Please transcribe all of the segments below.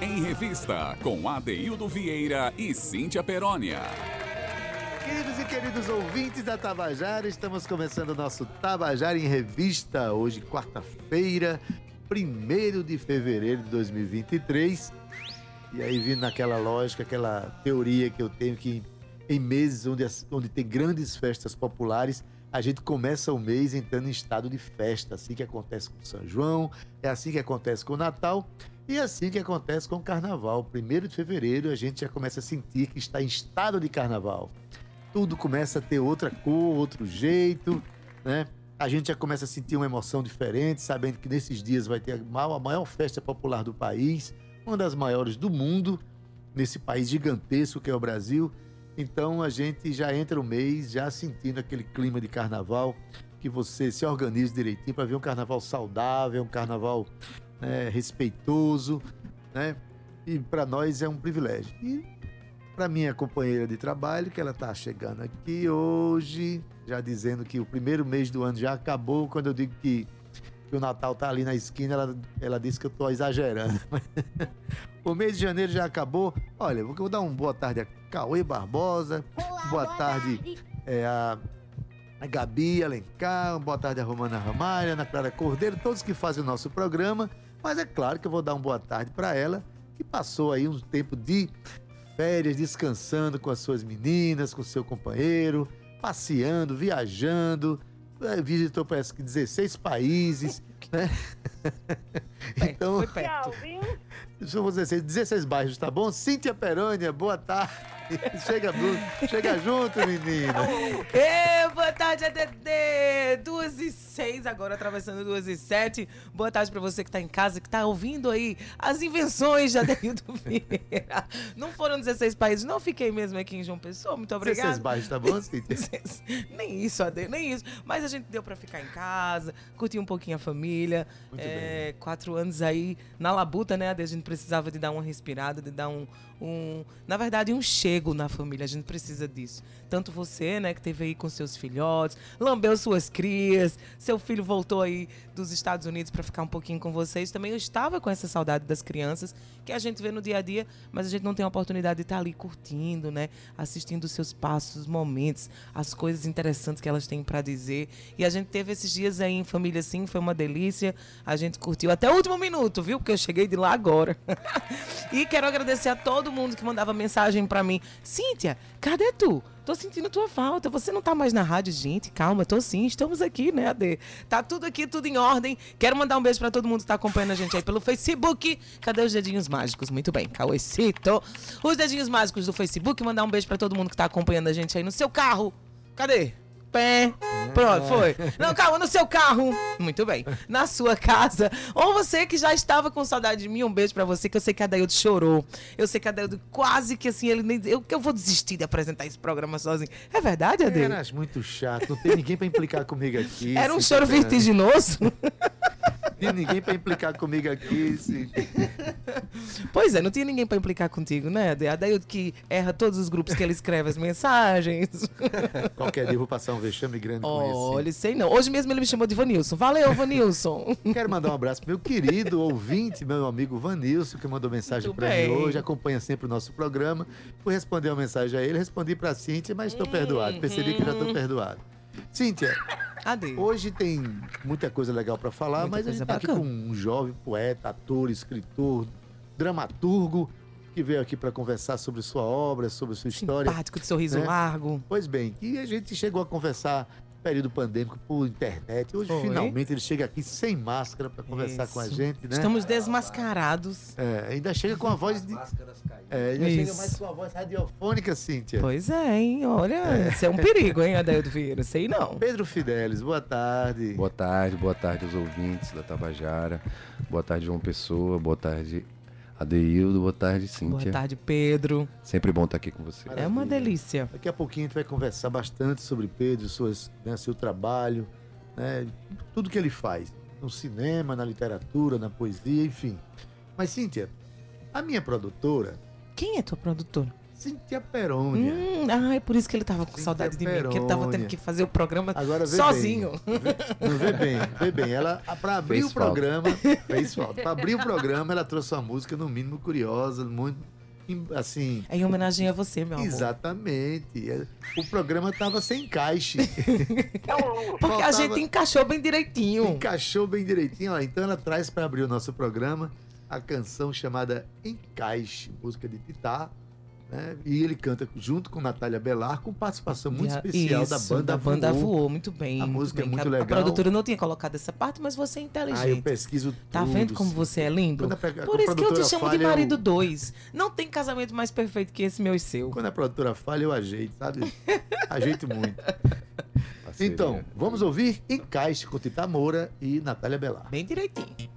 Em Revista, com Adeildo Vieira e Cíntia Perónia. Queridos e queridos ouvintes da Tabajara, estamos começando o nosso Tabajara em Revista, hoje, quarta-feira, 1 de fevereiro de 2023. E aí, vindo naquela lógica, aquela teoria que eu tenho que em meses onde, onde tem grandes festas populares, a gente começa o mês entrando em estado de festa, assim que acontece com São João, é assim que acontece com o Natal e assim que acontece com o Carnaval. Primeiro de fevereiro a gente já começa a sentir que está em estado de Carnaval. Tudo começa a ter outra cor, outro jeito, né? A gente já começa a sentir uma emoção diferente, sabendo que nesses dias vai ter a maior festa popular do país, uma das maiores do mundo, nesse país gigantesco que é o Brasil. Então a gente já entra o mês já sentindo aquele clima de carnaval, que você se organize direitinho para ver um carnaval saudável, um carnaval né, respeitoso, né? E para nós é um privilégio. E para minha companheira de trabalho, que ela está chegando aqui hoje, já dizendo que o primeiro mês do ano já acabou, quando eu digo que que o Natal tá ali na esquina, ela, ela disse que eu tô exagerando. o mês de janeiro já acabou. Olha, vou, vou dar uma boa tarde a Cauê Barbosa. Olá, boa, boa tarde, tarde. É, a, a Gabi Alencar. Boa tarde a Romana Ramalho, Ana Clara Cordeiro, todos que fazem o nosso programa. Mas é claro que eu vou dar uma boa tarde para ela, que passou aí um tempo de férias, descansando com as suas meninas, com seu companheiro, passeando, viajando é, visitou parece que 16 países, né? então, foi perto. São 16, 16 bairros, tá bom? Cíntia Perônia, boa tarde. chega, chega junto, menina. Boa tarde, ADD. Duas e seis, agora atravessando duas e sete. Boa tarde pra você que tá em casa, que tá ouvindo aí as invenções de Adeildo Vieira. Não foram 16 países, não fiquei mesmo aqui em João Pessoa, muito obrigada. 16 bairros, tá bom, Cíntia? nem isso, Ade, nem isso. Mas a gente deu pra ficar em casa, curtir um pouquinho a família. Muito é, bem. Quatro anos aí na labuta, né, Ade? A gente precisava de dar uma respirada, de dar um, um na verdade, um chego na família. A gente precisa disso. Tanto você, né, que teve aí com seus filhotes, lambeu suas crias, seu filho voltou aí dos Estados Unidos para ficar um pouquinho com vocês. Também eu estava com essa saudade das crianças que a gente vê no dia a dia, mas a gente não tem a oportunidade de estar ali curtindo, né, assistindo os seus passos, os momentos, as coisas interessantes que elas têm para dizer. E a gente teve esses dias aí em família assim, foi uma delícia. A gente curtiu até o último minuto, viu? Porque eu cheguei de lá agora. e quero agradecer a todo mundo que mandava mensagem para mim. Cíntia, cadê tu? Tô sentindo tua falta. Você não tá mais na rádio, gente. Calma, tô sim. Estamos aqui, né, Ade? Tá tudo aqui, tudo em ordem. Quero mandar um beijo para todo mundo que tá acompanhando a gente aí pelo Facebook. Cadê os dedinhos mágicos? Muito bem, Cauecito. Os dedinhos mágicos do Facebook. Mandar um beijo para todo mundo que tá acompanhando a gente aí no seu carro. Cadê? Pé. Pronto, foi. Não, calma, no seu carro. Muito bem. Na sua casa. Ou você que já estava com saudade de mim, um beijo para você, que eu sei que a Daildo chorou. Eu sei que a Daildo quase que assim, ele nem. Eu, eu vou desistir de apresentar esse programa sozinho. É verdade, Adeildo? Era muito chato. Não tem ninguém para implicar comigo aqui. Era um choro vertiginoso. tinha ninguém para implicar comigo aqui. Sim. Pois é, não tinha ninguém para implicar contigo, né? A Daildo que erra todos os grupos que ele escreve as mensagens. Qualquer dia eu vou passar um vexame grande com isso. Olha, sei não. Hoje mesmo ele me chamou de Vanilson. Valeu, Vanilson. Quero mandar um abraço pro meu querido ouvinte, meu amigo Vanilson, que mandou mensagem para mim hoje, acompanha sempre o nosso programa. Fui responder uma mensagem a ele, respondi para Cíntia, mas estou perdoado. Percebi que já estou perdoado. Cíntia, Ade. hoje tem muita coisa legal para falar, muita mas a gente tá aqui com um jovem poeta, ator, escritor, dramaturgo, que veio aqui para conversar sobre sua obra, sobre sua história. Simpático, de sorriso né? largo. Pois bem, e a gente chegou a conversar período pandêmico por internet. Hoje, Foi. finalmente, ele chega aqui sem máscara para conversar Isso. com a gente, né? Estamos desmascarados. É, ainda chega com a voz de. É, ainda Isso. chega mais com a voz radiofônica, Cíntia. Pois é, hein? Olha, é. isso é um perigo, hein, Adeildo Vieira? Sei não. Pedro Fidelis, boa tarde. Boa tarde, boa tarde aos ouvintes da Tabajara. Boa tarde, João Pessoa. Boa tarde, Adeildo, boa tarde, Cíntia. Boa tarde, Pedro. Sempre bom estar aqui com você. Maravilha. É uma delícia. Daqui a pouquinho a gente vai conversar bastante sobre Pedro, suas, né, seu trabalho, né, tudo que ele faz. No cinema, na literatura, na poesia, enfim. Mas, Cíntia, a minha produtora. Quem é tua produtora? Cíntia Perônia. Hum, ah, é por isso que ele tava com Cíntia saudade de mim, porque ele tava tendo Perônia. que fazer o programa Agora vê sozinho. Bem, vê, não, vê bem, vê bem. Ela, para abrir Fez o programa, fez falta. Para abrir o programa, ela trouxe uma música, no mínimo, curiosa, muito. Assim. É em homenagem a você, meu amor. Exatamente. É, O programa tava sem encaixe. Porque a Faltava- gente encaixou bem direitinho. Encaixou bem direitinho. Ó. Então ela traz para abrir o nosso programa a canção chamada Encaixe, música de Titá. Né? E ele canta junto com Natália Belar, com participação muito especial da isso, banda da banda Voou. voou. Muito bem. A música é bem. muito a, legal. A produtora não tinha colocado essa parte, mas você é Ah, eu inteligente. pesquiso Tá tudo, vendo como sim. você é lindo? A Por a isso que eu te chamo de eu- marido dois. Não tem casamento mais perfeito que esse meu e seu. Quando a produtora falha, eu ajeito, sabe? Ajeito muito. Então, vamos ouvir Encaixe com Tita Moura e Natália Belar. Bem direitinho.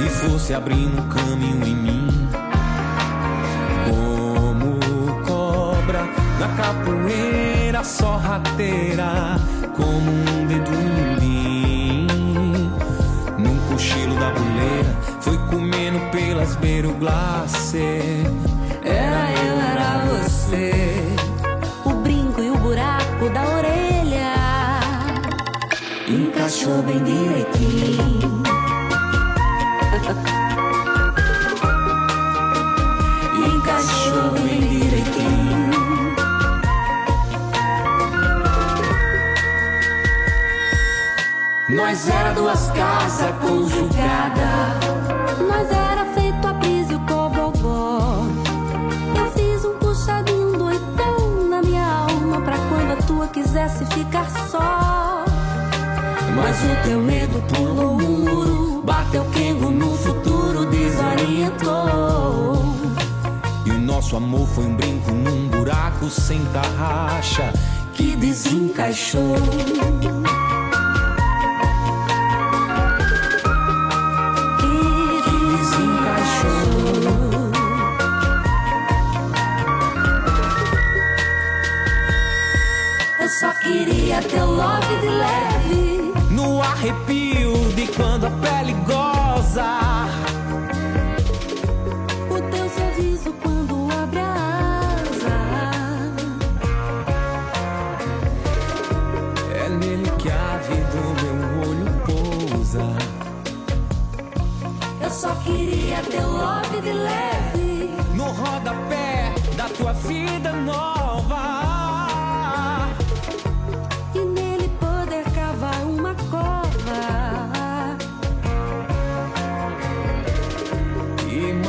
E fosse abrindo um caminho em mim, como cobra na capoeira sorrateira, como um dedo em num cochilo da buleira, foi comendo pelas beiras o glacê. Era eu, era você. Encaixou bem direitinho. Encaixou bem direitinho. Nós era duas casas conjugadas. Nós era feito a brisa e o cobogó. Eu fiz um puxadinho doidão na minha alma pra quando a tua quisesse ficar só. Mas o teu medo pulou o muro, bateu quengo no futuro, desorientou. E o nosso amor foi um brinco num buraco sem tarraxa. Que desencaixou. Eu só queria teu love de leve. No arrepio de quando a pele goza. O teu sorriso quando abre a asa. É nele que a ave do meu olho pousa. Eu só queria teu love de leve. No rodapé da tua vida nova.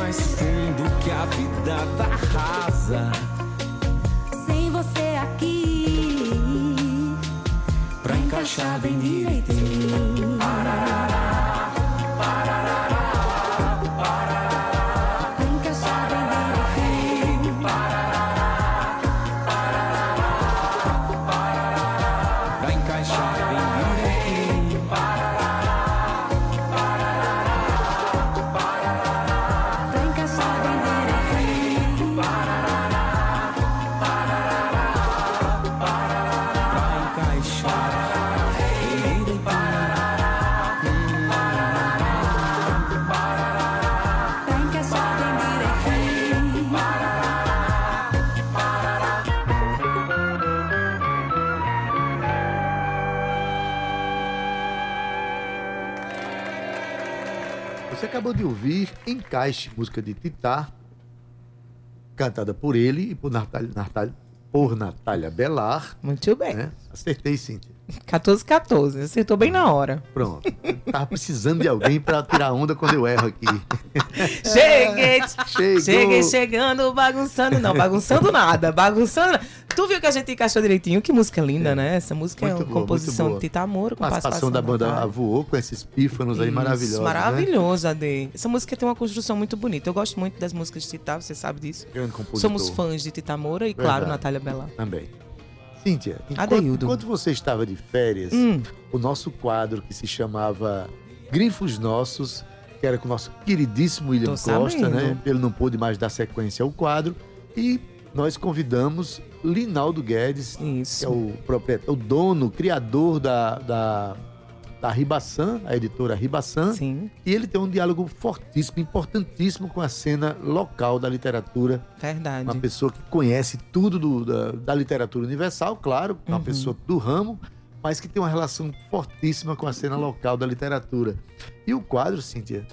Mais fundo que a vida tá rasa. Sem você aqui. Pra encaixar bem direitinho. Acabou de ouvir Encaixe, música de Titá, cantada por ele e por Natália, Natália- por Natália Belar. Muito bem. né? Acertei, Cíntia. 14, 14. Acertou bem na hora. Pronto. Eu tava precisando de alguém pra tirar onda quando eu erro aqui. Cheguei, Chegou. cheguei chegando, bagunçando. Não, bagunçando nada, bagunçando. Tu viu que a gente encaixou direitinho? Que música linda, né? Essa música é Muito uma boa, composição de Tita Amor com Participação da banda Natália. Voou com esses pífanos aí Isso, maravilhosos. Né? Maravilhosa, Ade. Essa música tem uma construção muito bonita. Eu gosto muito das músicas de Tita, você sabe disso. Grande compositor. Somos fãs de Tita Moura e, claro, Verdade. Natália Bela. Também. Cíntia, enquanto, Adeildo. enquanto você estava de férias, Hum. o nosso quadro que se chamava Grifos Nossos, que era com o nosso queridíssimo William Tô Costa, sabendo. né? Ele não pôde mais dar sequência ao quadro. E nós convidamos Linaldo Guedes, que é Isso. o proprietário, o dono, o criador da, da, da Ribaçan, a editora Ribaçan. Sim, E ele tem um diálogo fortíssimo, importantíssimo com a cena local da literatura verdade. uma pessoa que conhece tudo do- da, da literatura universal, claro, uma Uhum. pessoa do ramo, mas que tem uma relação fortíssima com a cena local da literatura. E o quadro, Cíntia,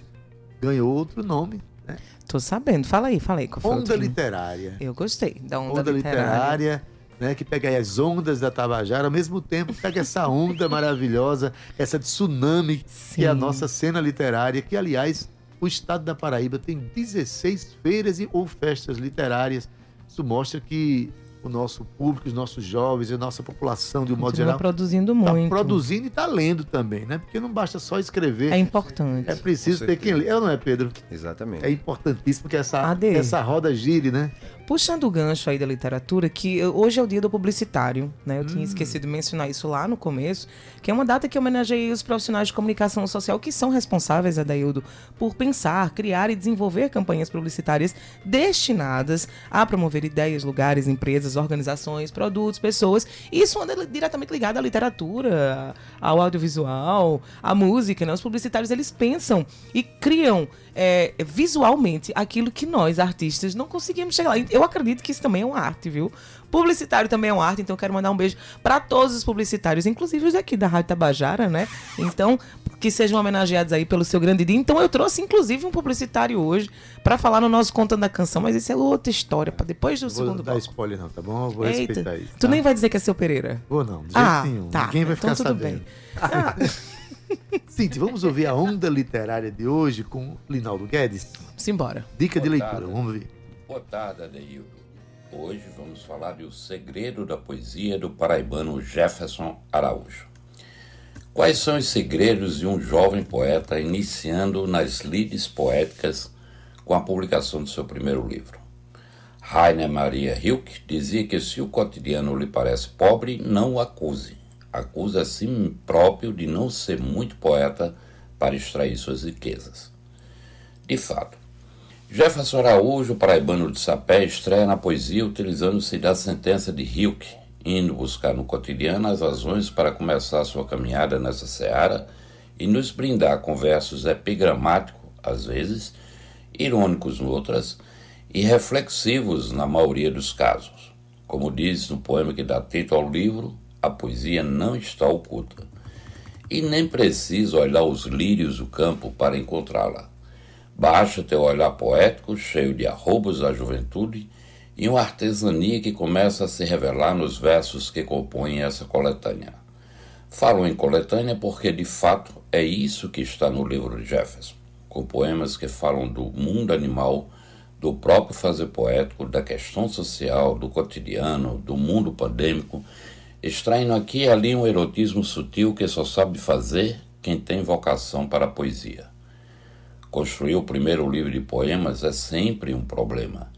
ganhou outro nome, né? Tô sabendo. Fala aí, fala aí. Qual Onda? Literária. Eu gostei da onda, Onda literária. Literária, né? Que pega aí as ondas da Tabajara, ao mesmo tempo pega essa onda maravilhosa, essa tsunami que é a Sim. nossa cena literária, que, aliás, o estado da Paraíba tem 16 feiras e, ou festas literárias. Isso mostra que o nosso público, os nossos jovens e a nossa população, de um modo geral, produzindo está muito. produzindo e está lendo também, né? Porque não basta só escrever, É é, importante. preciso Com ter quem lê. É ou não é, Pedro? Exatamente. É importantíssimo que essa, Ade. essa roda gire, né? Puxando o gancho aí da literatura, que hoje é o dia do publicitário, né? Eu Hum. tinha esquecido de mencionar isso lá no começo, que é uma data que homenageia os profissionais de comunicação social que são responsáveis, Adaildo, por pensar, criar e desenvolver campanhas publicitárias destinadas a promover ideias, lugares, empresas, organizações, produtos, pessoas. Isso anda diretamente ligado à literatura, ao audiovisual, à música, né? Os publicitários, eles pensam e criam é, visualmente aquilo que nós, artistas, não conseguimos chegar lá. Eu acredito que isso também é uma arte, viu? Publicitário também é uma arte, então eu quero mandar um beijo para todos os publicitários, inclusive os daqui da Rádio Tabajara, né? Então, que sejam homenageados aí pelo seu grande dia. Então, eu trouxe inclusive um publicitário hoje para falar no nosso Contando a Canção, mas isso é outra história, para depois do Vou segundo dar bloco. spoiler não, tá bom? Eu vou Eita, respeitar isso. tu tá? nem vai dizer que é seu Pereira. Vou não, de jeito Ah, nenhum. tá. Ninguém vai Então ficar tudo sabendo. bem. Ah, Cinti, vamos ouvir a onda literária de hoje com Linaldo Guedes. simbora. Dica de leitura, tarde. vamos ver. Boa tarde, Adeildo. Hoje vamos falar de O Segredo da Poesia do paraibano Jefferson Araújo. Quais são os segredos de um jovem poeta iniciando nas lides poéticas com a publicação do seu primeiro livro? Rainer Maria Hilke dizia que se o cotidiano lhe parece pobre, não o acuse. Acuse a si próprio de não ser muito poeta para extrair suas riquezas. De fato, Jefferson Araújo, paraibano de Sapé, estreia na poesia utilizando-se da sentença de Hilke, indo buscar no cotidiano as razões para começar sua caminhada nessa seara e nos brindar com versos epigramáticos, às vezes, irônicos noutras, e reflexivos na maioria dos casos. Como diz no poema que dá título ao livro, a poesia não está oculta. E nem precisa olhar os lírios do campo para encontrá-la. Baixa teu olhar poético, cheio de arrobos da juventude, e uma artesania que começa a se revelar nos versos que compõem essa coletânea. Falo em coletânea porque, de fato, é isso que está no livro de Jefferson, com poemas que falam do mundo animal, do próprio fazer poético, da questão social, do cotidiano, do mundo pandêmico, extraindo aqui e ali um erotismo sutil que só sabe fazer quem tem vocação para a poesia. Construir o primeiro livro de poemas é sempre um problema.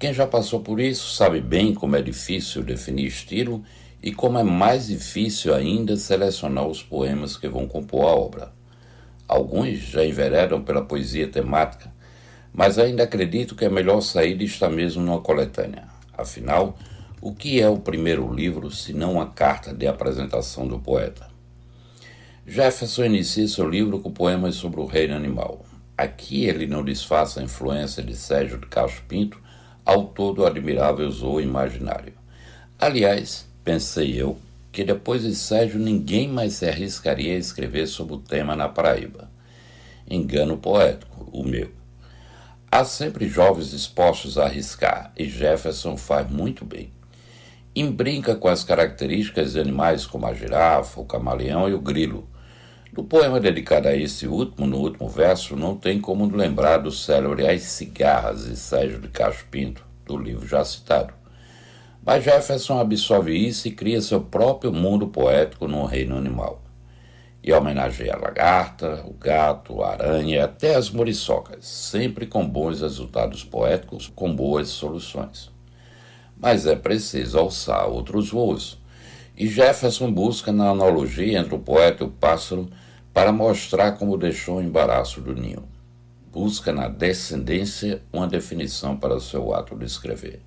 Quem já passou por isso sabe bem como é difícil definir estilo e como é mais difícil ainda selecionar os poemas que vão compor a obra. Alguns já enveredam pela poesia temática, mas ainda acredito que a melhor saída está mesmo numa coletânea. Afinal, o que é o primeiro livro se não uma carta de apresentação do poeta? Jefferson inicia seu livro com poemas sobre o reino animal. Aqui ele não disfarça a influência de Sérgio de Castro Pinto, autor do admirável Zoo Imaginário. Aliás, pensei eu que depois de Sérgio ninguém mais se arriscaria a escrever sobre o tema na Paraíba. Engano poético, o meu. Há sempre jovens dispostos a arriscar, e Jefferson faz muito bem. embrinca com as características de animais como a girafa, o camaleão e o grilo. No poema dedicado a esse último, no último verso, não tem como lembrar do célebre As Cigarras de Sérgio de Cacho Pinto, do livro já citado. Mas Jefferson absorve isso e cria seu próprio mundo poético no reino animal. E homenageia a lagarta, o gato, a aranha e até as muriçocas, sempre com bons resultados poéticos, com boas soluções. Mas é preciso alçar outros voos. E Jefferson busca na analogia entre o poeta e o pássaro para mostrar como deixou o embaraço do ninho. Busca na descendência uma definição para seu ato de escrever.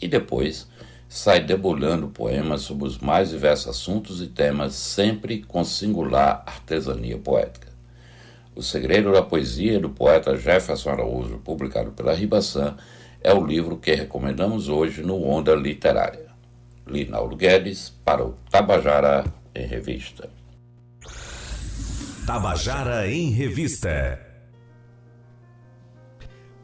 E depois sai debulhando poemas sobre os mais diversos assuntos e temas, sempre com singular artesania poética. O Segredo da Poesia, do poeta Jefferson Araújo, publicado pela Ribaçã, é o livro que recomendamos hoje no Onda Literária. Linaldo Guedes, para o Tabajara em Revista. Tabajara em Revista.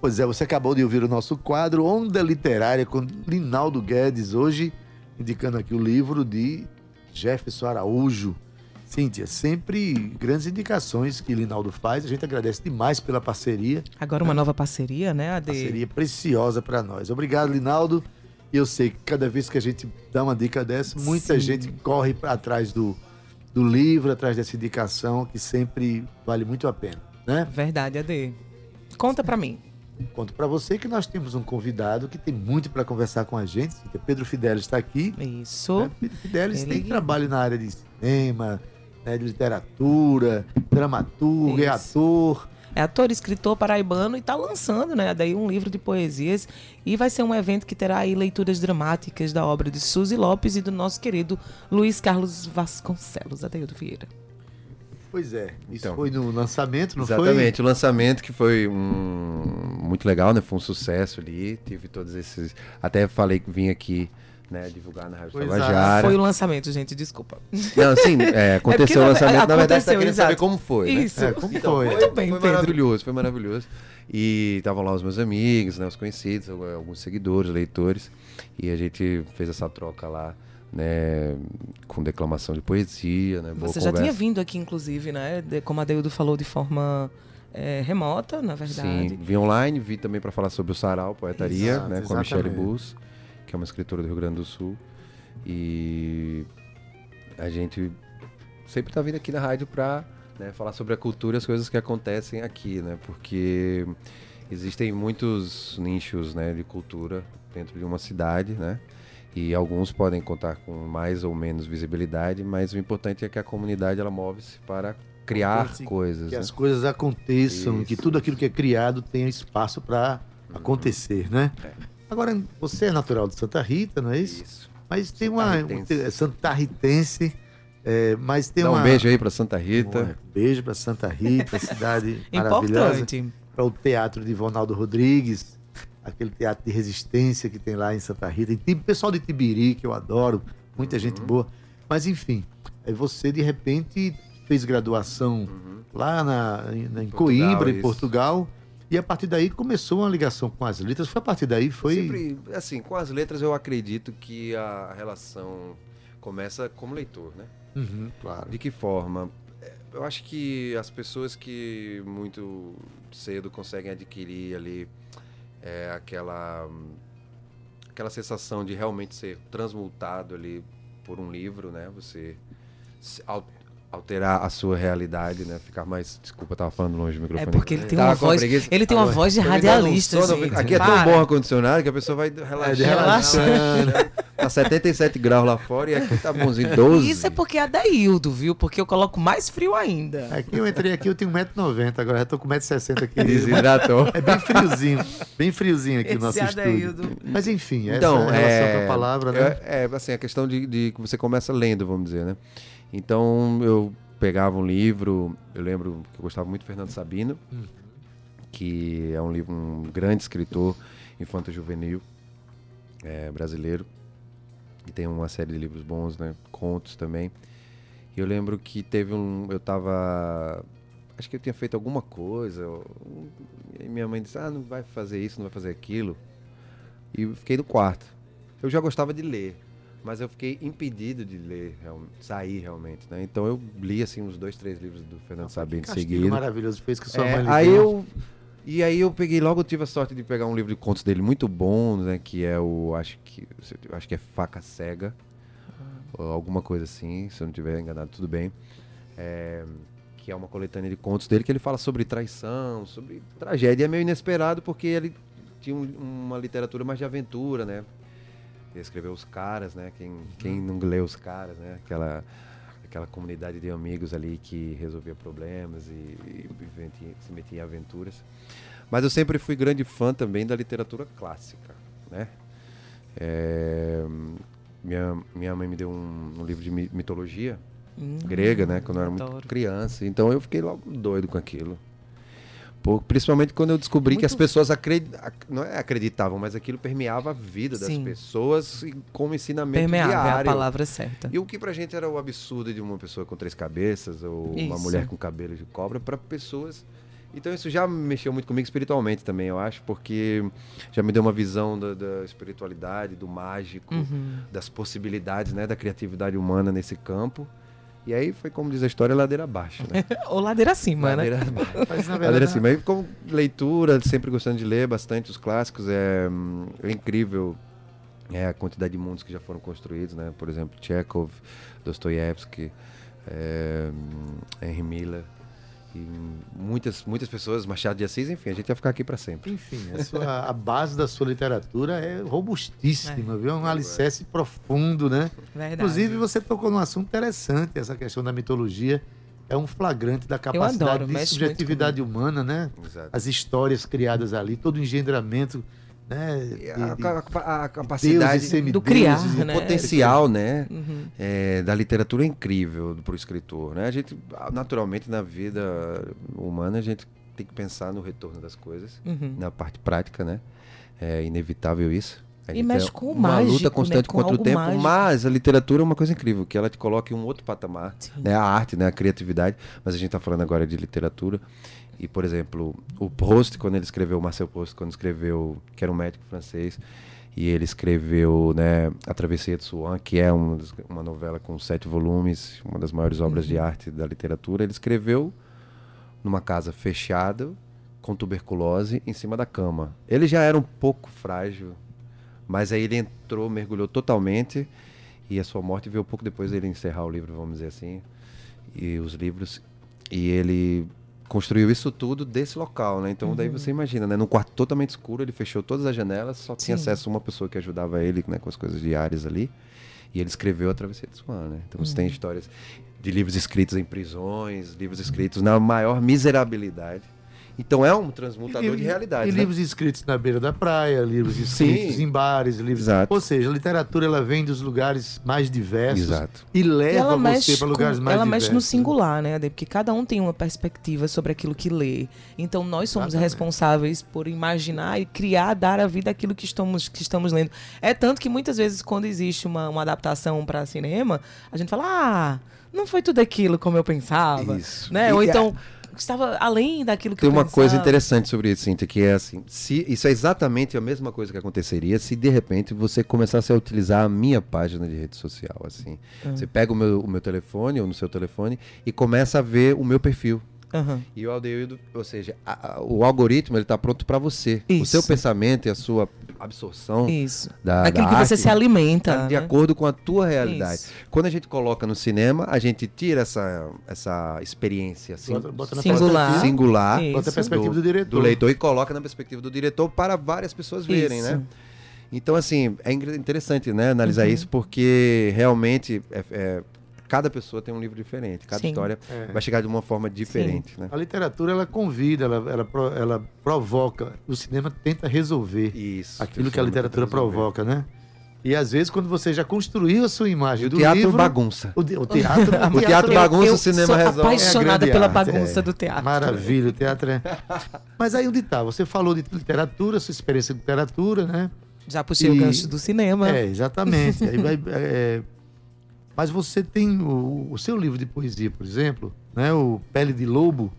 Pois é, você acabou de ouvir o nosso quadro Onda Literária com Linaldo Guedes, hoje indicando aqui o livro de Jefferson Araújo. Cíntia, sempre grandes indicações que Linaldo faz. A gente agradece demais pela parceria. Agora uma nova parceria, né, Ade? Parceria preciosa para nós. Obrigado, Linaldo. E eu sei que cada vez que a gente dá uma dica dessa, muita Sim. gente corre pra atrás do, do livro, atrás dessa indicação, que sempre vale muito a pena, né? Verdade, Ade. Conta pra mim. Conto para você que nós temos um convidado que tem muito para conversar com a gente. Cíntia. Pedro Fidelis está aqui. Isso. né? Pedro Fidelis Ele- tem trabalho na área de cinema, né, de literatura, dramaturgo, é ator. É ator, escritor paraibano e está lançando, né, daí um livro de poesias e vai ser um evento que terá aí leituras dramáticas da obra de Suzy Lopes e do nosso querido Luiz Carlos Vasconcelos, Adeildo Vieira. Pois é, isso Então. foi no lançamento, não Exatamente, o lançamento que foi um, muito legal, né? Foi um sucesso ali. Tive todos esses. Até falei que vim aqui, né, divulgar na Rádio Pois é. Tabajara. Foi o lançamento, gente, desculpa. Não, sim, é, aconteceu na- o lançamento. Na verdade, tá aconteceu, querendo saber exato. como foi, né? Isso. É, como Então, foi? Muito bem, foi Pedro. maravilhoso, foi maravilhoso. E estavam lá os meus amigos, né, os conhecidos, alguns seguidores, leitores, e a gente fez essa troca lá, né, com declamação de poesia, né, Você já conversa. tinha vindo aqui, inclusive, né? de- como a Adeildo falou, de forma é, remota, na verdade. Sim, vi online, vi também para falar sobre o Sarau, poetaria, Exato, né, com a Michelle. Bus, que é uma escritora do Rio Grande do Sul. E a gente sempre tá vindo aqui na rádio para falar sobre a cultura e as coisas que acontecem aqui, né? Porque existem muitos nichos né, de cultura dentro de uma cidade, né? E alguns podem contar com mais ou menos visibilidade, mas o importante é que a comunidade ela move-se para criar Importante coisas. Que né? as coisas aconteçam, que Isso. tudo aquilo que é criado tenha espaço para acontecer, né? É. Agora, você é natural de Santa Rita, não é isso? Isso. Mas tem uma. Santarritense. é Santarritense, é, mas tem Dá uma. um beijo aí para Santa Rita. Um beijo para Santa Rita, cidade maravilhosa. Importante. Para o teatro de Ivonaldo Rodrigues, aquele teatro de resistência que tem lá em Santa Rita. E tem pessoal de Tibiri, que eu adoro, muita gente Uhum. boa. Mas enfim, aí você de repente fez graduação lá na, em, na- em Uhum. Portugal, Coimbra, em isso. Portugal. E a partir daí começou uma ligação com as letras. Foi a partir daí, foi. Sempre, assim, com as letras eu acredito que a relação começa como leitor, né? Uhum, claro. De que forma? É, Eu acho que as pessoas que muito cedo conseguem adquirir ali é, aquela aquela sensação de realmente ser transmutado ali por um livro, né? Você alterar a sua realidade, né? Ficar mais, desculpa, eu tava falando longe do É microfone. porque ele tem Tava uma voz. preguiça. Ele tem uma Ah, voz de Tá um radialista, gente. Aqui é tão Para. bom o ar-condicionado que a pessoa vai relaxar. É, relaxando. Tá 77 graus lá fora e aqui tá bonzinho, 12. Isso é porque é Adaildo, viu? Porque eu coloco mais frio ainda. Aqui eu entrei aqui, eu tenho 1,90m, agora já tô com 1,60m aqui. Desidratou. É bem friozinho, bem friozinho aqui o nosso Esse estúdio. Adaildo. Mas enfim, essa Então, relação é, com a palavra, né? É, é, assim, a questão de, de que você começa lendo, vamos dizer, né? Então, eu pegava um livro, eu lembro que eu gostava muito de Fernando Sabino, que é um livro, um grande escritor infanto-juvenil é, brasileiro, e tem uma série de livros bons, né? Contos também. E eu lembro que teve um, eu tava acho que eu tinha feito alguma coisa. E minha mãe disse: Ah, não vai fazer isso, não vai fazer aquilo. E eu fiquei no quarto. Eu já gostava de ler. Mas eu fiquei impedido de ler, sair realmente, né? Então eu li assim uns dois, três livros do Fernando Sabino Que castigo seguido. maravilhoso fez que sua É, mãe aí eu e aí eu peguei logo tive a sorte de pegar um livro de contos dele muito bom, né, que é o acho que acho que é Faca Cega, ou alguma coisa assim, se eu não estiver enganado, tudo bem. É, que é uma coletânea de contos dele que ele fala sobre traição, sobre tragédia, é meio inesperado porque ele tinha um- uma literatura mais de aventura, né? Escreveu Os Caras, né? Quem, quem não leu Os Caras, né? Aquela, aquela comunidade de amigos ali que resolvia problemas e, e se metia em aventuras. Mas eu sempre fui grande fã também da literatura clássica, né? É, minha, minha mãe me deu um, um livro de mi- mitologia Hum, grega, né? Quando eu era muito criança. Então eu fiquei logo doido com aquilo. Por- principalmente quando eu descobri que Muito- as pessoas acredi- ac- não é acreditavam, mas aquilo permeava a vida das Sim. pessoas e como ensinamento Permeável é a diário. palavra certa. E o que pra gente era o absurdo de uma pessoa com três cabeças ou uma Isso. mulher com cabelo de cobra, pra pessoas. Então isso já mexeu muito comigo espiritualmente também, eu acho, porque já me deu uma visão da, da espiritualidade, do mágico, Uhum. das possibilidades, né, da criatividade humana nesse campo. E aí foi como diz a história, ladeira abaixo, né? Ou ladeira acima, né? ladeira abaixo. Mas, na Ladeira acima. Aí como leitura, sempre gostando de ler bastante os clássicos, é, é incrível é, a quantidade de mundos que já foram construídos, né? Por exemplo, Chekhov, Dostoiévski, é, Henry Miller e muitas muitas pessoas, Machado de Assis, enfim, a gente vai ficar aqui para sempre. Enfim, a, sua- a base da sua literatura é robustíssima, viu? É um alicerce profundo, né? Verdade. Inclusive, você tocou num assunto interessante, essa questão da mitologia. É um flagrante da capacidade adoro, de subjetividade humana, né? Exato. As histórias criadas ali, todo o engendramento, né? De- a, a- a capacidade Do criar, e né? potencial, né? Uhum. é, da literatura é incrível para o escritor, né? A gente, naturalmente, na vida humana, a gente tem que pensar no retorno das coisas, Uhum. na parte prática, né? É inevitável isso. E mexe é com o uma mágico, luta né? constante Com contra o tempo, mágico. mas a literatura é uma coisa incrível, que ela te coloca em um outro patamar, Sim. né? A arte, né? A criatividade, mas a gente está falando agora de literatura. E, por exemplo, o Proust, quando ele escreveu, o Marcel Proust, quando escreveu, que era um médico francês, e ele escreveu né, A Travessia de Swan, que é um dos- uma novela com sete volumes, uma das maiores obras Uhum. de arte da literatura. Ele escreveu numa casa fechada, com tuberculose, em cima da cama. Ele já era um pouco frágil, mas aí ele entrou, mergulhou totalmente, e a sua morte veio pouco depois dele encerrar o livro, vamos dizer assim, e os livros. E ele construiu isso tudo desse local, né? Então daí você imagina, né? Num quarto totalmente escuro, ele fechou todas as janelas, só tinha Sim. acesso a uma pessoa que ajudava ele né, com as coisas diárias ali. E ele escreveu a Travessia de Swan, né? Então você tem histórias de livros escritos em prisões, livros escritos na maior miserabilidade. Então é um transmutador de realidade, E né? livros escritos na beira da praia, livros escritos Sim. em bares, livros. Exato. Ou seja, a literatura ela vem dos lugares mais diversos Exato. e E leva ela você mexe, para com- lugares mais ela diversos. mexe no singular, né, Ade? Porque cada um tem uma perspectiva sobre aquilo que lê. Então nós somos Exatamente. responsáveis por imaginar e criar, dar a vida aquilo que estamos, que estamos lendo. É tanto que muitas vezes, quando existe uma, uma adaptação para cinema, a gente fala, ah, não foi tudo aquilo como eu pensava. Isso. Né? E Ou é- então, estava além daquilo que Tem eu uma pensava. coisa interessante sobre isso, Cíntia, que é assim, se, isso é exatamente a mesma coisa que aconteceria se de repente você começasse a utilizar a minha página de rede social, assim. Você pega o meu, o meu telefone ou no seu telefone e começa a ver o meu perfil. Aham. E o Aldeildo, ou seja, a- a- o algoritmo ele está pronto para você. O Isso. seu pensamento e a sua absorção Isso. da, Aquilo da que você arte se alimenta. tá de né? acordo com a tua realidade. Isso. Quando a gente coloca no cinema, a gente tira essa, essa experiência assim, Bota, bota na Singular. perspectiva- singular Isso. Bota a perspectiva do, diretor. do leitor e coloca na perspectiva do diretor para várias pessoas verem, Isso. né? Então, assim, é interessante, né, analisar Uhum. isso, porque realmente é- é, cada pessoa tem um livro diferente, cada Sim. história É. vai chegar de uma forma diferente, né? A literatura ela convida, ela, ela, ela provoca. O cinema tenta resolver Isso. aquilo que a literatura provoca, né? E às vezes quando você já construiu a sua imagem o do teatro livro, bagunça. o, de- o teatro, O teatro bagunça, eu o cinema sou resolve. apaixonada É pela arte, bagunça é. do teatro. Maravilha, o teatro é. Mas aí onde tá? Você falou de literatura, sua experiência de literatura, né? Já puxei o E- gancho do cinema. É, exatamente. Aí vai, é, mas você tem o, o seu livro de poesia, por exemplo, né? O Pele de Lobo.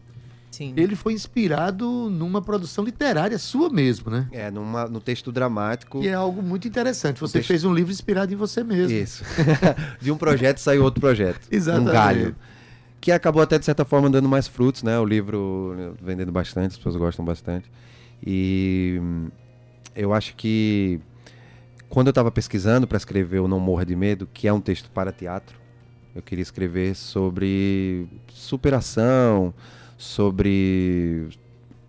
Sim. ele foi inspirado numa produção literária sua mesmo, né? É, numa, no texto dramático. E é algo muito interessante. Você texto- fez um livro inspirado em você mesmo. Isso. de um projeto saiu outro projeto. Exatamente. Um galho. Que acabou até, de certa forma, dando mais frutos, né? O livro vendendo bastante, as pessoas gostam bastante. E hum, eu acho que quando eu estava pesquisando para escrever o Não Morra de Medo, que é um texto para teatro, eu queria escrever sobre superação, sobre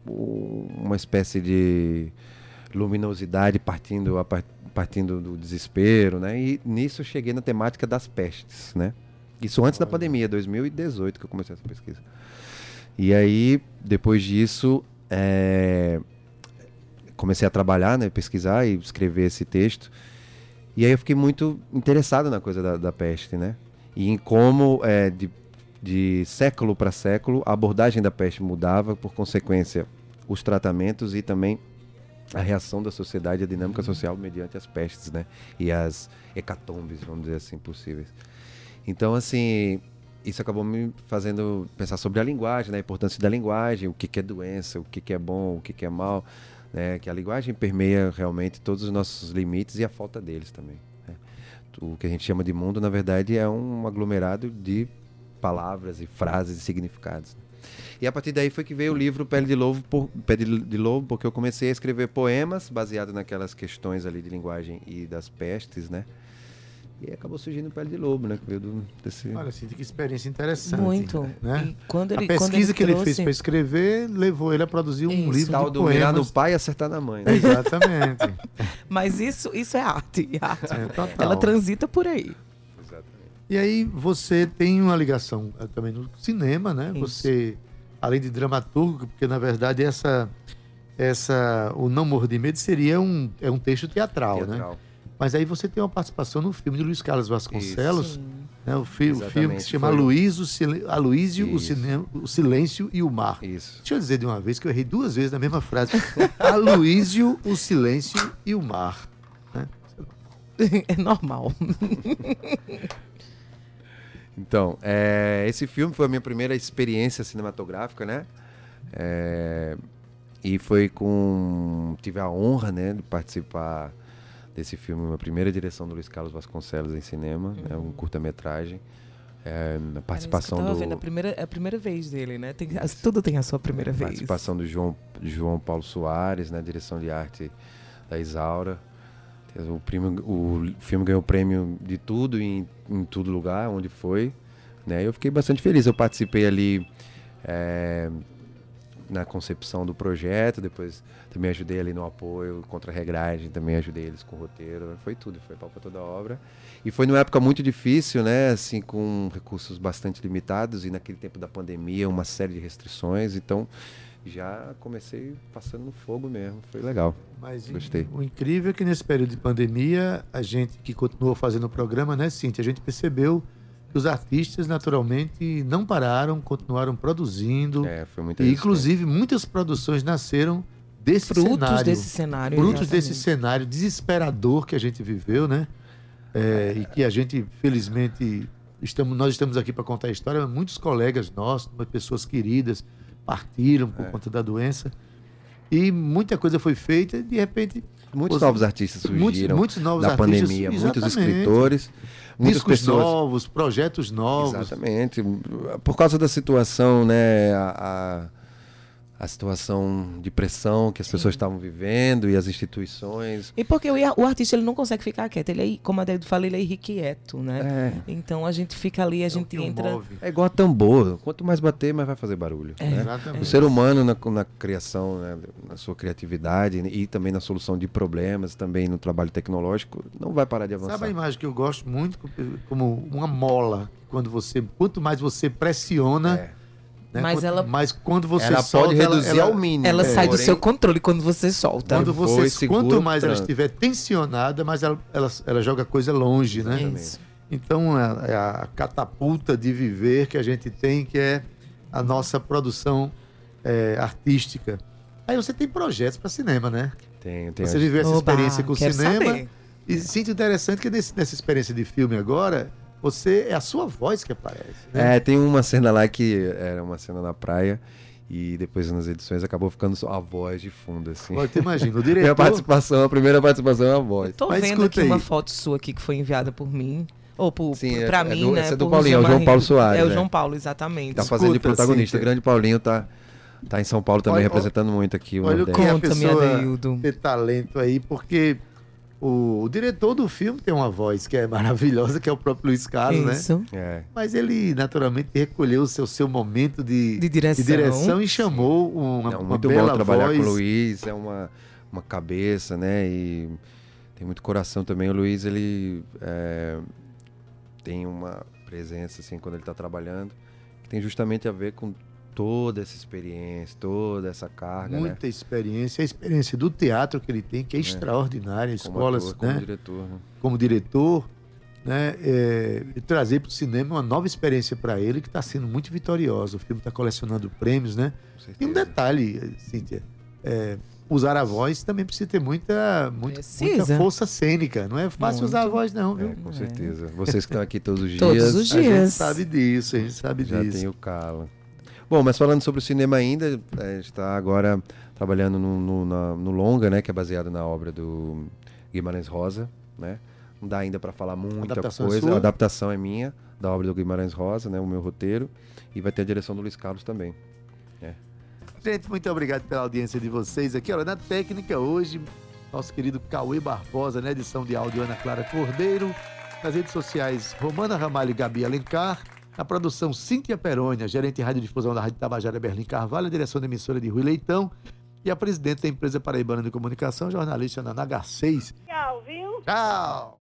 uma espécie de luminosidade partindo, partindo do desespero, né? E nisso eu cheguei na temática das pestes, né? Isso antes da pandemia, 2018 que eu comecei essa pesquisa. E aí, depois disso, é, comecei a trabalhar, né? Pesquisar e escrever esse texto. E aí eu fiquei muito interessado na coisa da, da peste, né? E em como, é, de, de século para século, a abordagem da peste mudava, por consequência, os tratamentos e também a reação da sociedade, a dinâmica social mediante as pestes, né? E as hecatombes, vamos dizer assim, possíveis. Então, assim, isso acabou me fazendo pensar sobre a linguagem, né? a importância da linguagem, o que, que é doença, o que, que é bom, o que, que é mal, né? Que a linguagem permeia realmente todos os nossos limites e a falta deles também. né? O que a gente chama de mundo, na verdade, é um aglomerado de palavras e frases e significados. né? E a partir daí foi que veio o livro Pele de Lobo, por, Pele de Lobo, porque eu comecei a escrever poemas baseado naquelas questões ali de linguagem e das pestes, né? E aí acabou surgindo Pele de Lobo, né? Que veio do, desse... Olha, Cíntia, que experiência interessante. Muito. Né? E quando ele, a quando pesquisa que ele trouxe- fez para escrever levou ele a produzir um Isso. livro tal de do mirar no poemas. pai e acertar na mãe. Né? Exatamente. Mas isso, isso é arte. e a arte, É, total. Ela transita por aí. Exatamente. E aí você tem uma ligação eh, também no cinema, né? Isso. Você, além de dramaturgo, porque na verdade essa, essa, o Não Morro de Medo seria um, é um texto teatral, né? Mas aí você tem uma participação no filme de Luiz Carlos Vasconcelos, né? O, fi- o filme que Exatamente, se chama. Aloysio, Sil- Aloysio o, o Silêncio e o Mar. Isso. Deixa eu dizer de uma vez que eu errei duas vezes na mesma frase. Aloysio, o Silêncio e o Mar. É normal. Então, é, esse filme foi a minha primeira experiência cinematográfica, né? É, e foi com. Tive a honra, né, de participar desse filme, minha primeira direção do Luiz Carlos Vasconcelos em cinema, né, um curta-metragem. É, a participação do. vendo, a primeira, é a primeira vez dele, né? Tem, as- tudo tem a sua primeira vez. participação do João, João Paulo Soares, né, direção de arte da Isaura. O, prêmio- o filme ganhou prêmio de tudo em, em todo lugar onde foi. Né? Eu fiquei bastante feliz. Eu participei ali é, na concepção do projeto, depois também ajudei ali no apoio contra a regragem, também ajudei eles com o roteiro. Foi tudo, foi pau pra toda a obra. E foi numa época muito difícil, né? Assim, com recursos bastante limitados e naquele tempo da pandemia, uma série de restrições. Então, já comecei passando no fogo mesmo. Foi legal. Mas Gostei. o incrível é que nesse período de pandemia, a gente que continuou fazendo o programa, né, Cintia? A gente percebeu os artistas, naturalmente, não pararam, continuaram produzindo. É, foi muito e, inclusive, muitas produções nasceram desse Frutos cenário. desse cenário. frutos exatamente. desse cenário desesperador que a gente viveu, né? É, e que a gente, felizmente, estamos, nós estamos aqui para contar a história, mas muitos colegas nossos, pessoas queridas, partiram por É. conta da doença. E muita coisa foi feita, e de repente, Muitos os- novos artistas surgiram muitos, muitos novos na artistas. pandemia, muitos escritores, muitas discos pessoas. novos, projetos novos. Exatamente. Por causa da situação, né? A, a, situação de pressão que as pessoas estavam vivendo e as instituições. E porque o, o artista ele não consegue ficar quieto. Ele é, como a David fala, ele é irrequieto, né? É, Então a gente fica ali, a É gente entra. move. é igual a tambor. Quanto mais bater, mais vai fazer barulho. É. né? Exatamente. O ser humano na, na criação, né, na sua criatividade e também na solução de problemas, também no trabalho tecnológico, não vai parar de avançar. Sabe a imagem que eu gosto muito como uma mola, quando você, quanto mais você pressiona, É. né, Mas quanto- ela- mas quando você ela solta, pode reduzir ela, ao mínimo. Ela né? sai do Porém, seu controle quando você solta. Quando você, segura quanto mais ela estiver tensionada, mais ela, ela, ela joga coisa longe, né? Isso. Então é, é a catapulta de viver que a gente tem, que é a nossa produção é, artística. Aí você tem projetos para cinema, né? Tem, tem Você viveu essa Oba, experiência com o cinema. saber. E sinto interessante que nesse- nessa experiência de filme agora, você é a sua voz que aparece. Né? É, tem uma cena lá que era uma cena na praia E depois nas edições acabou ficando só a voz de fundo, assim. Olha, tu imagina, o Minha diretor... participação, a primeira participação é a voz. Tô Mas vendo aqui aí. uma foto sua aqui que foi enviada por mim. Ou por, Sim, por- é- pra é mim, do- né? essa é do por Paulinho, é o João. Paulo Soares, É o né? João Paulo, exatamente. Tá fazendo de Escuta, protagonista. Cíntia. O grande Paulinho tá, tá em São Paulo também, Olha, representando muito aqui o Olha o Nordeste. que a Conta, minha pessoa Adeildo. ter talento aí, porque o, o diretor do filme tem uma voz que é maravilhosa, que é o próprio Luiz Carlos, né? Isso. É, Mas ele naturalmente recolheu o seu, seu momento de, De direção. direção e chamou uma, Não, uma muito bela bom trabalhar voz. com o Luiz, é uma, uma cabeça, né? E tem muito coração também. O Luiz, ele é, tem uma presença, assim, quando ele está trabalhando, que tem justamente a ver com toda essa experiência, toda essa carga, né? Muita experiência, a experiência do teatro que ele tem, que é, extraordinária, Como escolas, ator, como né? diretor, né? como diretor, né, é, e trazer para o cinema uma nova experiência para ele que está sendo muito vitoriosa. O filme está colecionando prêmios, né? Com E um detalhe, Cíntia, é, usar a voz também precisa ter muita, muita, muita força cênica. Não é fácil Muito. usar a voz, não, viu? É, com certeza. Vocês que estão aqui todos os dias. Todos os A gente dias. sabe disso, a gente sabe Já disso. tem o calo. Bom, mas falando sobre o cinema ainda, a gente está agora trabalhando no, no, na- no longa, né, que é baseado na obra do Guimarães Rosa, né? Não dá ainda para falar muita adaptação é coisa. sua? a adaptação é minha da obra do Guimarães Rosa, né, o meu roteiro, e vai ter a direção do Luiz Carlos também. Gente, muito obrigado pela audiência de vocês aqui. Olha, na técnica hoje, nosso querido Cauê Barbosa, na edição de áudio Ana Clara Cordeiro, nas redes sociais Romana Ramalho e Gabi Alencar, na produção Cíntia Perônia, gerente de radiodifusão da Rádio Tabajara Berlim Carvalho, a direção da emissora de Rui Leitão e a presidente da empresa paraibana de comunicação, jornalista Naná Garcês. Tchau, viu? Tchau!